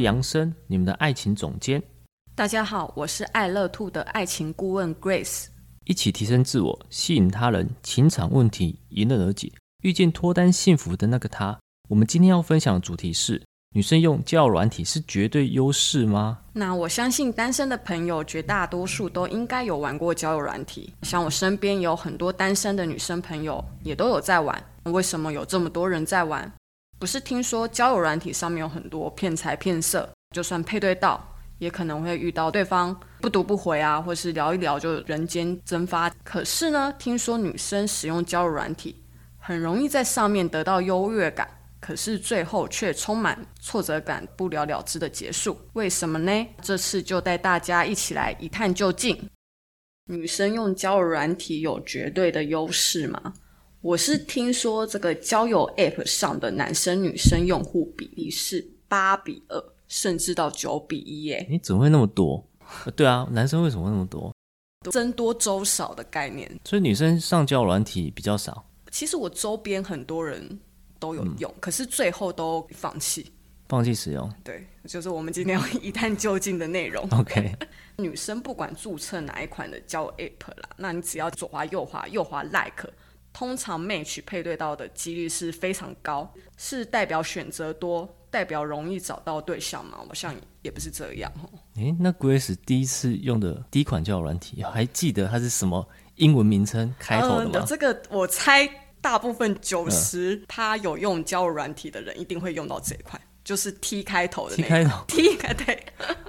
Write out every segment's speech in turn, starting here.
是杨生，你们的爱情总监。大家好，我是爱乐 Two 的爱情顾问 Grace。一起提升自我，吸引他人，情场问题迎刃而解，遇见脱单幸福的那个他。我们今天要分享的主题是：女生用交友软体是绝对优势吗？那我相信单身的朋友绝大多数都应该有玩过交友软体，像我身边有很多单身的女生朋友也都有在玩。为什么有这么多人在玩？不是听说交友软体上面有很多骗财骗色，就算配对到，也可能会遇到对方不读不回啊，或是聊一聊就人间蒸发。可是呢，听说女生使用交友软体，很容易在上面得到优越感，可是最后却充满挫折感，不了了之的结束。为什么呢？这次就带大家一起来一探究竟。女生用交友软体有绝对的优势吗？我是听说这个交友 App 上的男生女生用户比例是八比二，甚至到九比一耶。你怎么会那么多？对啊，男生为什么会那么多？僧多粥少的概念。所以女生上交友软体比较少。其实我周边很多人都有用，嗯、可是最后都放弃，放弃使用。对，就是我们今天要一探究竟的内容。OK，女生不管注册哪一款的交友 App 啦，那你只要左滑右滑右滑 Like。通常 match 配对到的几率是非常高，是代表选择多，代表容易找到对象吗？好像也不是这样哦。诶，那 Grace 第一次用的第一款交友软体，还记得它是什么英文名称开头的吗？呃、这个我猜大部分九十，他有用交友软体的人一定会用到这一款，就是 T 开头的。T 开头，T 开对。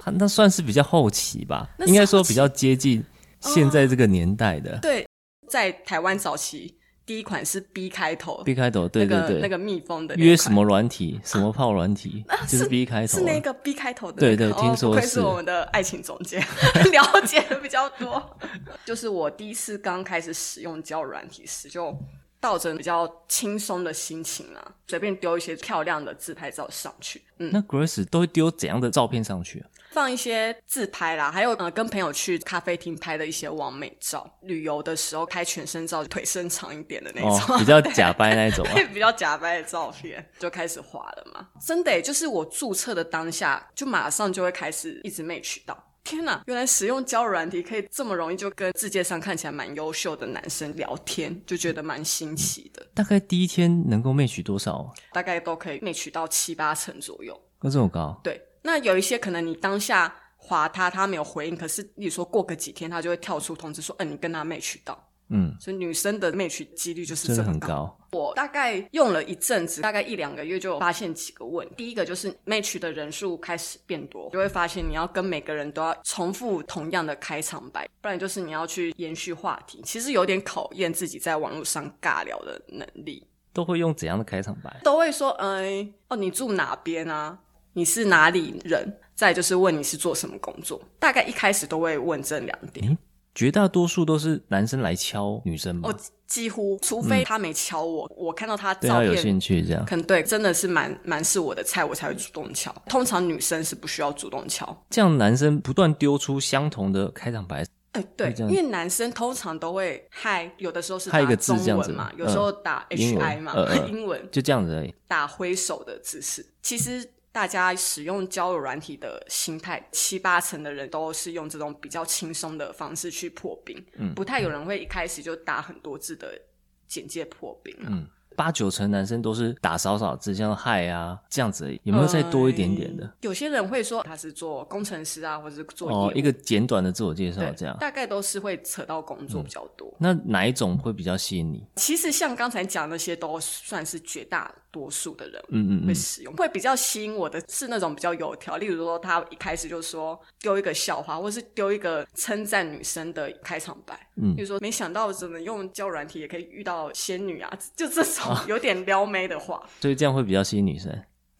那算是比较后期吧，应该说比较接近现在这个年代的。呃、对，在台湾早期。第一款是 B 开头，B 开头，对对对，那个蜜蜂的约什么软体，什么泡软体，就是 B 开头，是那个 B 开头的，对对，听说是。是我们的爱情总监，了解的比较多。就是我第一次刚开始使用交友软体时，就抱着比较轻松的心情啊，随便丢一些漂亮的自拍照上去。嗯，那 Grace 都会丢怎样的照片上去啊？放一些自拍啦，还有呃跟朋友去咖啡厅拍的一些完美照，旅游的时候拍全身照，腿伸长一点的那种，哦、比较 假掰那种、啊，对，比较假掰的照片就开始滑了嘛。真的，就是我注册的当下，就马上就会开始一直 match 到。天哪，原来使用交友软体可以这么容易就跟世界上看起来蛮优秀的男生聊天，就觉得蛮新奇的。大概第一天能够 match 多少？大概都可以 match 到七八成左右。那这么高？对。那有一些可能你当下划他，他没有回应，可是你说过个几天，他就会跳出通知说，嗯、呃，你跟他 match 到，嗯，所以女生的 match 几率就是真的。很高。我大概用了一阵子，大概一两个月，就发现几个问题。第一个就是 match 的人数开始变多，就会发现你要跟每个人都要重复同样的开场白，不然就是你要去延续话题，其实有点考验自己在网络上尬聊的能力。都会用怎样的开场白？都会说，嗯、呃，哦，你住哪边啊？你是哪里人？再就是问你是做什么工作，大概一开始都会问这两点。嗯，绝大多数都是男生来敲女生吗？哦，几乎，除非他没敲我，嗯、我看到他照片，有兴趣这样，可能对，真的是蛮蛮是我的菜，我才会主动敲。通常女生是不需要主动敲。这样男生不断丢出相同的开场白，哎、欸，对，因为男生通常都会嗨，有的时候是打中文嘛，有时候打 H I 嘛，英文，呃、英文就这样子而已，打挥手的姿势，其实。大家使用交友软体的心态，七八成的人都是用这种比较轻松的方式去破冰，嗯，不太有人会一开始就打很多字的简介破冰啊。嗯八九成男生都是打少少字，像嗨啊这样子有没有再多一点点的？嗯、有些人会说他是做工程师啊，或者是做哦一个简短的自我介绍这样，大概都是会扯到工作比较多。嗯、那哪一种会比较吸引你？其实像刚才讲那些都算是绝大多数的人，嗯嗯会使用，会比较吸引我的是那种比较有条，例如说他一开始就说丢一个笑话，或是丢一个称赞女生的开场白，嗯，比如说没想到怎么用交友软体也可以遇到仙女啊，就这种。有点撩妹的话，所以这样会比较吸引女生。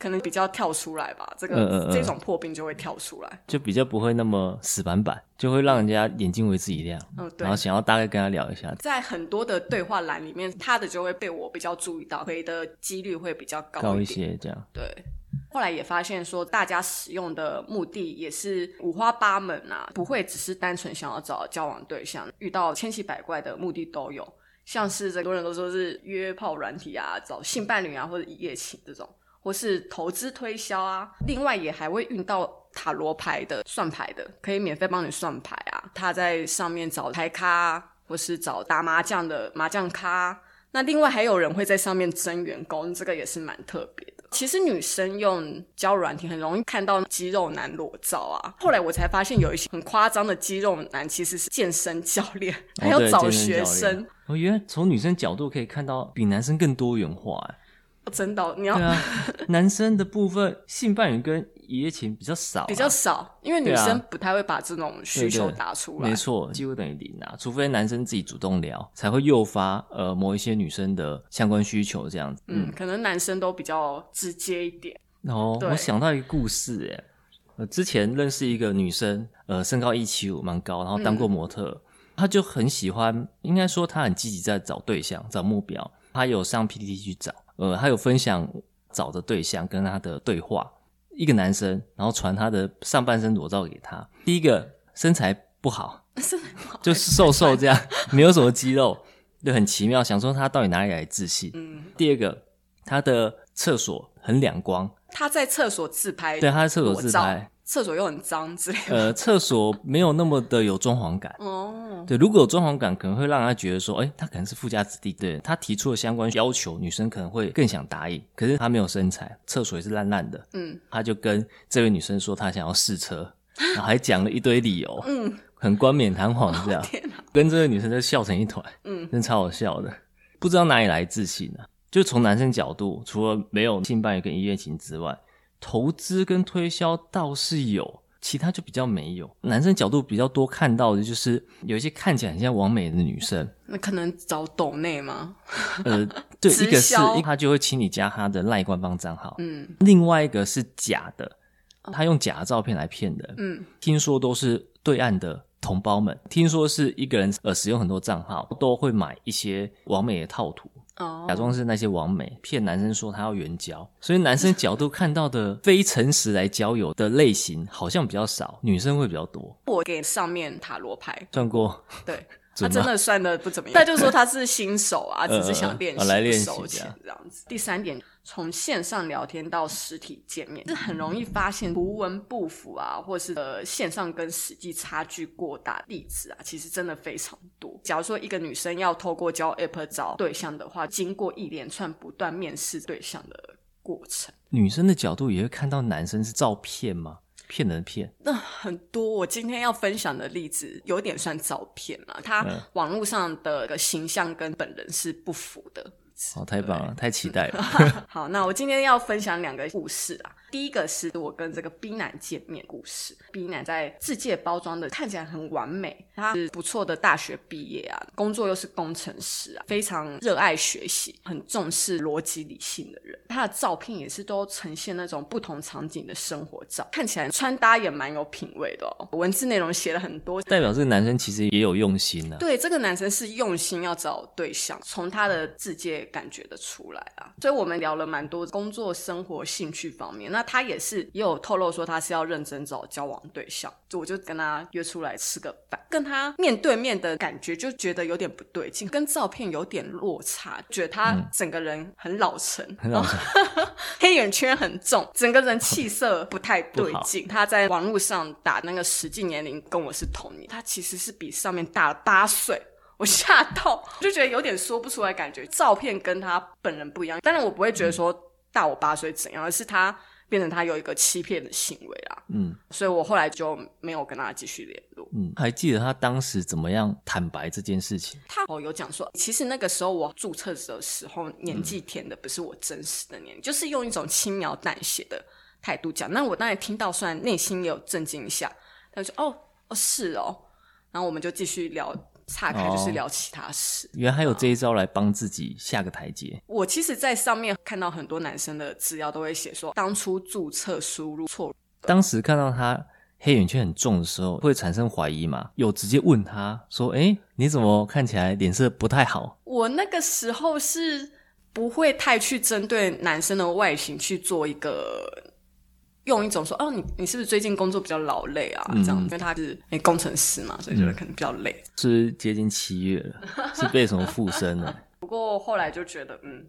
可能比较跳出来吧。这个嗯嗯嗯这种破冰就会跳出来，就比较不会那么死板板，就会让人家眼睛为之一亮。嗯，对。然后想要大概跟他聊一下，在很多的对话栏里面，他的就会被我比较注意到，回的几率会比较高一，高一些，这样。对。后来也发现说，大家使用的目的也是五花八门啊，不会只是单纯想要找交往对象，遇到千奇百怪的目的都有。像是很多人都说是约炮软体啊，找性伴侣啊，或者一夜情这种，或是投资推销啊。另外也还会运到塔罗牌的算牌的，可以免费帮你算牌啊。他在上面找台咖，或是找打麻将的麻将咖。那另外还有人会在上面征员工，这个也是蛮特别的。其实女生用交友软体很容易看到肌肉男裸照啊。后来我才发现，有一些很夸张的肌肉男其实是健身教练，还要找学生。哦，原来从女生角度可以看到比男生更多元化哎。哦，真的，你要啊，男生的部分性伴侣跟一夜情比较少，啊，比较少，因为女生不太会把这种需求打出来，没错，几乎等于零啊，除非男生自己主动聊，才会诱发呃某一些女生的相关需求这样子。嗯，嗯。可能男生都比较直接一点。哦，我想到一个故事，哎，呃，之前认识一个女生，呃，身高一七五，蛮高，然后当过模特，嗯，她就很喜欢，应该说她很积极在找对象、找目标，她有上 PPT 去找。呃，他有分享找的对象跟他的对话，一个男生，然后传他的上半身裸照给他。第一个 身材不好，就是瘦瘦这样，没有什么肌肉，就很奇妙。想说他到底哪里来自信？嗯。第二个，他的厕所很两光，他在厕所自拍，对，他在厕所自拍。厕所又很脏之类的。呃，厕所没有那么的有装潢感。哦。对，如果有装潢感，可能会让他觉得说，哎，他可能是富家子弟。对，他提出了相关要求，女生可能会更想答应。可是他没有身材，厕所也是烂烂的。嗯。他就跟这位女生说，他想要试车，然后还讲了一堆理由。嗯。很冠冕堂皇这样。跟这位女生就笑成一团。嗯。真超好笑的，不知道哪里来自信呢？啊？就从男生角度，除了没有性伴侣跟一夜情之外。投资跟推销倒是有，其他就比较没有。男生角度比较多看到的就是有一些看起来很像网美的女生，那可能找抖内吗？呃，对，一个是他就会请你加他的赖官方账号，嗯，另外一个是假的，他用假的照片来骗人，嗯，听说都是对岸的同胞们，听说是一个人呃使用很多账号，都会买一些网美的套图。哦，假装是那些网美骗男生说他要援交，所以男生角度看到的非诚实来交友的类型好像比较少，女生会比较多。我给上面塔罗牌。算过，对。他真的算的不怎么样，但就是说他是新手啊，只是想练习、来练习这样子。第三点，从线上聊天到实体见面，是很容易发现图文不符啊，或是呃线上跟实际差距过大的例子啊，其实真的非常多。假如说一个女生要透过交 App 找对象的话，经过一连串不断面试对象的过程，女生的角度也会看到男生是照片吗？骗人骗，那很多。我今天要分享的例子有点算照片啊，他网络上的个形象跟本人是不符的。哦，太棒了，太期待了。好，那我今天要分享两个故事啊。第一个是我跟这个 B 男见面故事。B 男在自介包装的看起来很完美，他是不错的大学毕业啊，工作又是工程师啊，非常热爱学习，很重视逻辑理性的人。他的照片也是都呈现那种不同场景的生活照，看起来穿搭也蛮有品味的哦。文字内容写了很多，代表这个男生其实也有用心啊。对，这个男生是用心要找对象，从他的自介感觉得出来啊。所以我们聊了蛮多工作、生活、兴趣方面。那他也是也有透露说他是要认真找交往对象，就我就跟他约出来吃个饭，跟他面对面的感觉就觉得有点不对劲，跟照片有点落差，觉得他整个人很老成，嗯、很老成，黑眼圈很重，整个人气色不太对劲。他在网络上打那个实际年龄跟我是同年，他其实是比上面大了八岁，我吓到，就觉得有点说不出来，感觉照片跟他本人不一样。当然我不会觉得说大我八岁怎样，而是他。变成他有一个欺骗的行为啦，嗯，所以我后来就没有跟他继续联络。嗯，还记得他当时怎么样坦白这件事情？他哦有讲说，其实那个时候我注册的时候年纪填的不是我真实的年龄，嗯，就是用一种轻描淡写的态度讲。那我当然听到，虽然内心也有震惊一下，他就说哦哦是哦，然后我们就继续聊岔开就是聊其他事。原来还有这一招来帮自己下个台阶。我其实，在上面看到很多男生的资料都会写说，当初注册输入错。当时看到他黑眼圈很重的时候，会产生怀疑嘛？有直接问他说：“哎，你怎么看起来脸色不太好？”我那个时候是不会太去针对男生的外形去做一个。用一种说哦，你你是不是最近工作比较劳累啊？嗯、这样，因为他是诶工程师嘛，所以觉得可能比较累。是，是接近七月了，是被什么附身了？不过后来就觉得，嗯，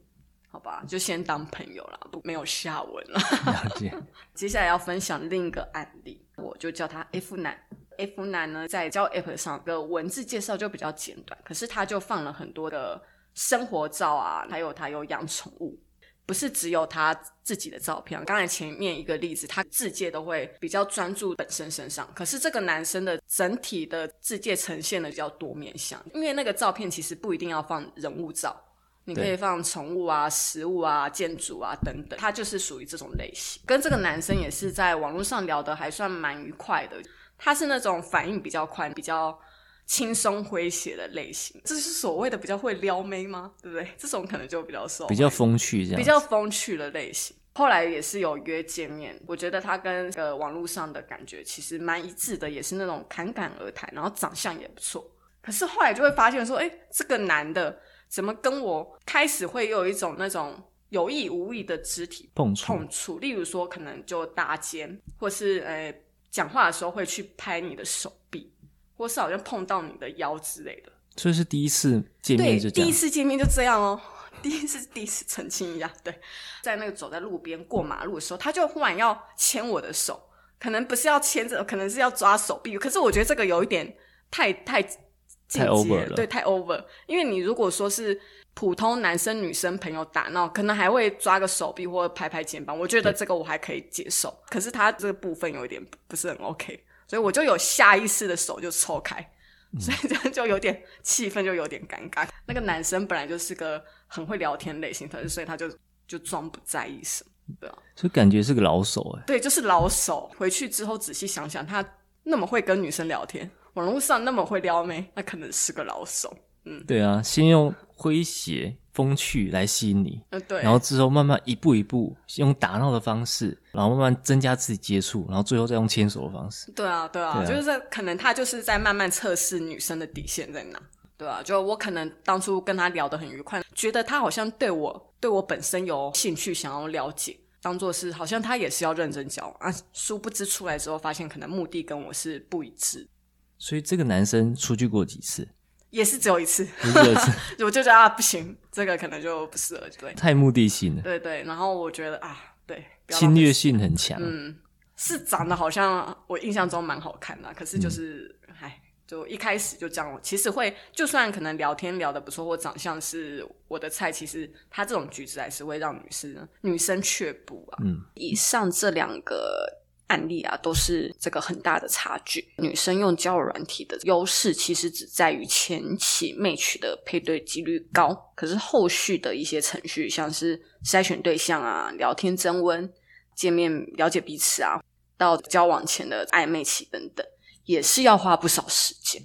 好吧，就先当朋友啦，不没有下文了。了解。接下来要分享另一个案例，我就叫他 F 男。F 男呢，在交友 App 上的文字介绍就比较简短，可是他就放了很多的生活照啊，还有他有养宠物。不是只有他自己的照片，刚才前面一个例子，他自介都会比较专注本身身上。可是这个男生的整体的自介呈现的比较多面相，因为那个照片其实不一定要放人物照，你可以放宠物啊、食物啊、建筑啊等等，他就是属于这种类型。跟这个男生也是在网络上聊得还算蛮愉快的，他是那种反应比较快、比较。轻松诙谐的类型，这是所谓的比较会撩妹吗？对不对？这种可能就比较受，比较风趣这样，比较风趣的类型。后来也是有约见面，我觉得他跟呃网络上的感觉其实蛮一致的，也是那种侃侃而谈，然后长相也不错。可是后来就会发现说，哎，这个男的怎么跟我开始会有一种那种有意无意的肢体碰触，碰触，例如说可能就搭肩，或是呃讲话的时候会去拍你的手臂。或是好像碰到你的腰之类的，所以是第一次见面就这样。第一次见面就这样哦。第一次第一次澄清一下，对，在那个走在路边过马路的时候，他就忽然要牵我的手，可能不是要牵着，可能是要抓手臂。可是我觉得这个有一点太太太 over 了，对，太 over。因为你如果说是普通男生女生朋友打闹，可能还会抓个手臂或者拍拍肩膀，我觉得这个我还可以接受。可是他这个部分有一点不是很 OK。所以我就有下意识的手就抽开，所以这样就有点气氛，就有点尴尬。那个男生本来就是个很会聊天类型，可是所以他就就装不在意什么，对啊。所以感觉是个老手哎。对，就是老手。回去之后仔细想想，他那么会跟女生聊天，网络上那么会撩妹，那可能是个老手。嗯，对啊，先用诙谐。风趣来吸引你，嗯，对，然后之后慢慢一步一步用打闹的方式，然后慢慢增加自己接触，然后最后再用牵手的方式。对啊，对啊，对啊，就是可能他就是在慢慢测试女生的底线在哪，对啊，就我可能当初跟他聊得很愉快，觉得他好像对我对我本身有兴趣，想要了解，当做是好像他也是要认真交往啊，殊不知出来之后发现可能目的跟我是不一致。所以这个男生出去过几次？也是只有一次，我就觉得啊，不行，这个可能就不适合，对，太目的性了，对对。然后我觉得啊，对，侵略性很强，嗯，是长得好像我印象中蛮好看的，可是就是，哎、嗯，就一开始就这样。其实会，就算可能聊天聊得不错，或长相是我的菜，其实他这种举止还是会让女生女生却步啊。嗯，以上这两个。案例啊，都是这个很大的差距。女生用交友软体的优势，其实只在于前期 match 的配对几率高，可是后续的一些程序，像是筛选对象啊、聊天增温、见面了解彼此啊，到交往前的暧昧期等等，也是要花不少时间。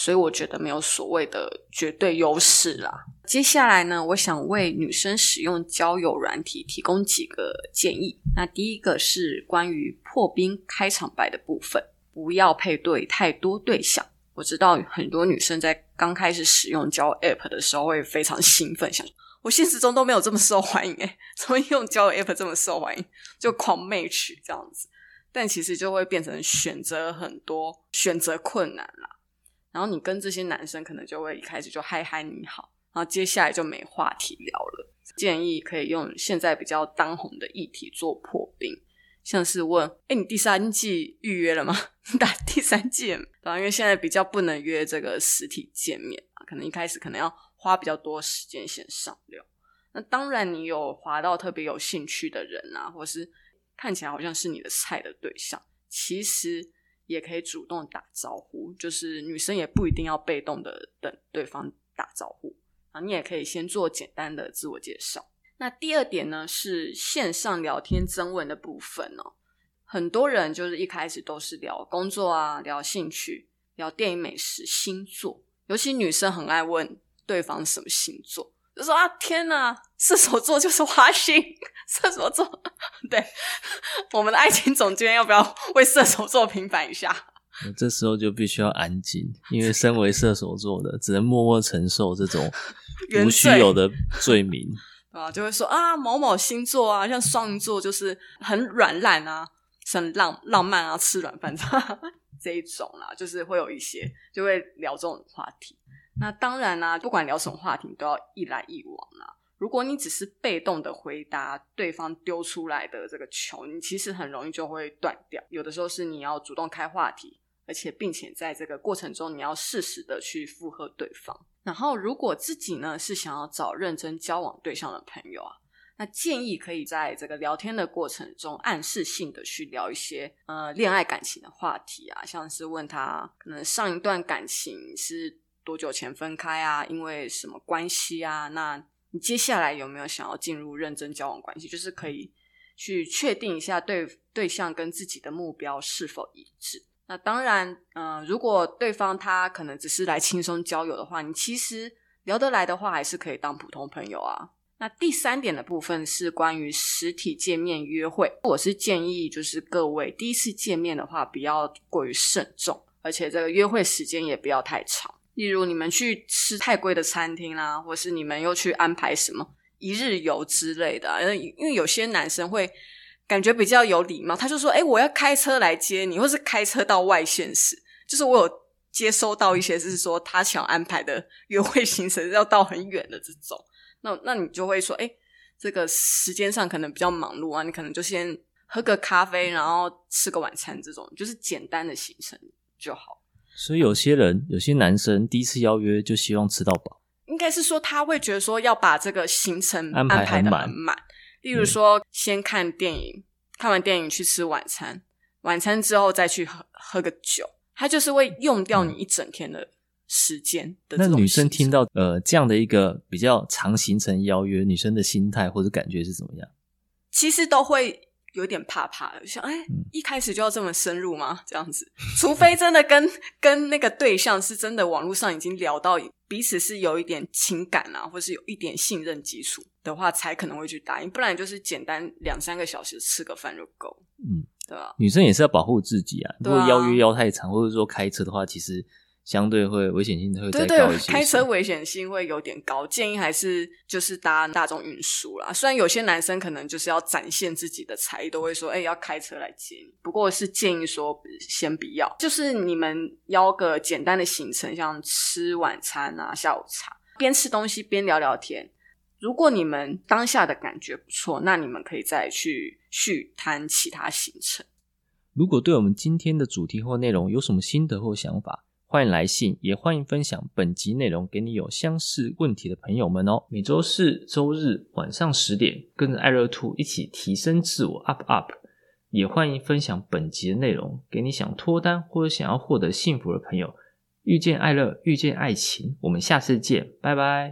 所以我觉得没有所谓的绝对优势啦。接下来呢，我想为女生使用交友软体提供几个建议。那第一个是关于破冰开场白的部分，不要配对太多对象。我知道很多女生在刚开始使用交友 App 的时候会非常兴奋，想我现实中都没有这么受欢迎诶，怎么用交友 App 这么受欢迎？就狂 match 这样子，但其实就会变成选择很多，选择困难啦。然后你跟这些男生可能就会一开始就嗨嗨你好，然后接下来就没话题聊了。建议可以用现在比较当红的议题做破冰，像是问：哎，你第三季预约了吗？打第三季，因为现在比较不能约这个实体见面啊，可能一开始可能要花比较多时间先上聊。那当然，你有滑到特别有兴趣的人啊，或是看起来好像是你的菜的对象，其实。也可以主动打招呼，就是女生也不一定要被动的等对方打招呼啊，你也可以先做简单的自我介绍。那第二点呢，是线上聊天增温的部分哦。很多人就是一开始都是聊工作啊，聊兴趣，聊电影、美食、星座，尤其女生很爱问对方什么星座，就说啊天哪，射手座就是花心，射手座。对，我们的爱情总监要不要为射手座平反一下？这时候就必须要安静，因为身为射手座的，只能默默承受这种 无须有的罪名 啊，就会说啊，某某星座啊，像双鱼座就是很软烂啊，很浪浪漫啊，吃软饭 这一种啦，就是会有一些就会聊这种话题。那当然啦、不管聊什么话题，都要一来一往啦。如果你只是被动的回答对方丢出来的这个球，你其实很容易就会断掉。有的时候是你要主动开话题。而且，并且在这个过程中，你要适时的去附和对方。然后，如果自己呢是想要找认真交往对象的朋友啊，那建议可以在这个聊天的过程中，暗示性的去聊一些呃恋爱感情的话题啊，像是问他可能上一段感情是多久前分开啊，因为什么关系啊？那你接下来有没有想要进入认真交往关系？就是可以去确定一下对对象跟自己的目标是否一致。那当然，嗯、如果对方他可能只是来轻松交友的话，你其实聊得来的话，还是可以当普通朋友啊。那第三点的部分是关于实体见面约会，我是建议就是各位第一次见面的话，不要过于慎重，而且这个约会时间也不要太长。例如你们去吃太贵的餐厅啦，或是你们又去安排什么一日游之类的，因为有些男生会。感觉比较有礼貌，他就说：“哎，我要开车来接你，或是开车到外县市。”就是我有接收到一些，是说他想安排的约会行程要到很远的这种。那那你就会说：“哎，这个时间上可能比较忙碌啊，你可能就先喝个咖啡，然后吃个晚餐，这种就是简单的行程就好。”所以有些人，有些男生第一次邀约就希望吃到饱，应该是说他会觉得说要把这个行程安排的很满。例如说，先看电影，看完电影去吃晚餐，晚餐之后再去喝喝个酒，他就是会用掉你一整天的时间的。那女生听到呃这样的一个比较长行程邀约，女生的心态或者感觉是怎么样？其实都会。有点怕怕的，想哎，一开始就要这么深入吗？这样子，除非真的跟跟那个对象是真的网络上已经聊到彼此是有一点情感啊，或是有一点信任基础的话，才可能会去答应。不然就是简单两三个小时吃个饭就够。嗯，对吧？女生也是要保护自己啊。如果邀约邀太长，或者说开车的话，其实。相对会危险性会再高一些，开车危险性会有点高，建议还是就是搭大众运输啦。虽然有些男生可能就是要展现自己的才艺，都会说，哎、欸，要开车来接你。不过是建议说先不要，就是你们邀个简单的行程，像吃晚餐啊、下午茶，边吃东西边聊聊天。如果你们当下的感觉不错，那你们可以再去续摊其他行程。如果对我们今天的主题或内容有什么心得或想法，欢迎来信，也欢迎分享本集内容给你有相似问题的朋友们哦。每周四、周日晚上十点，跟着爱乐兔一起提升自我，up up。也欢迎分享本集的内容给你想脱单或者想要获得幸福的朋友。遇见爱乐，遇见爱情，我们下次见，拜拜。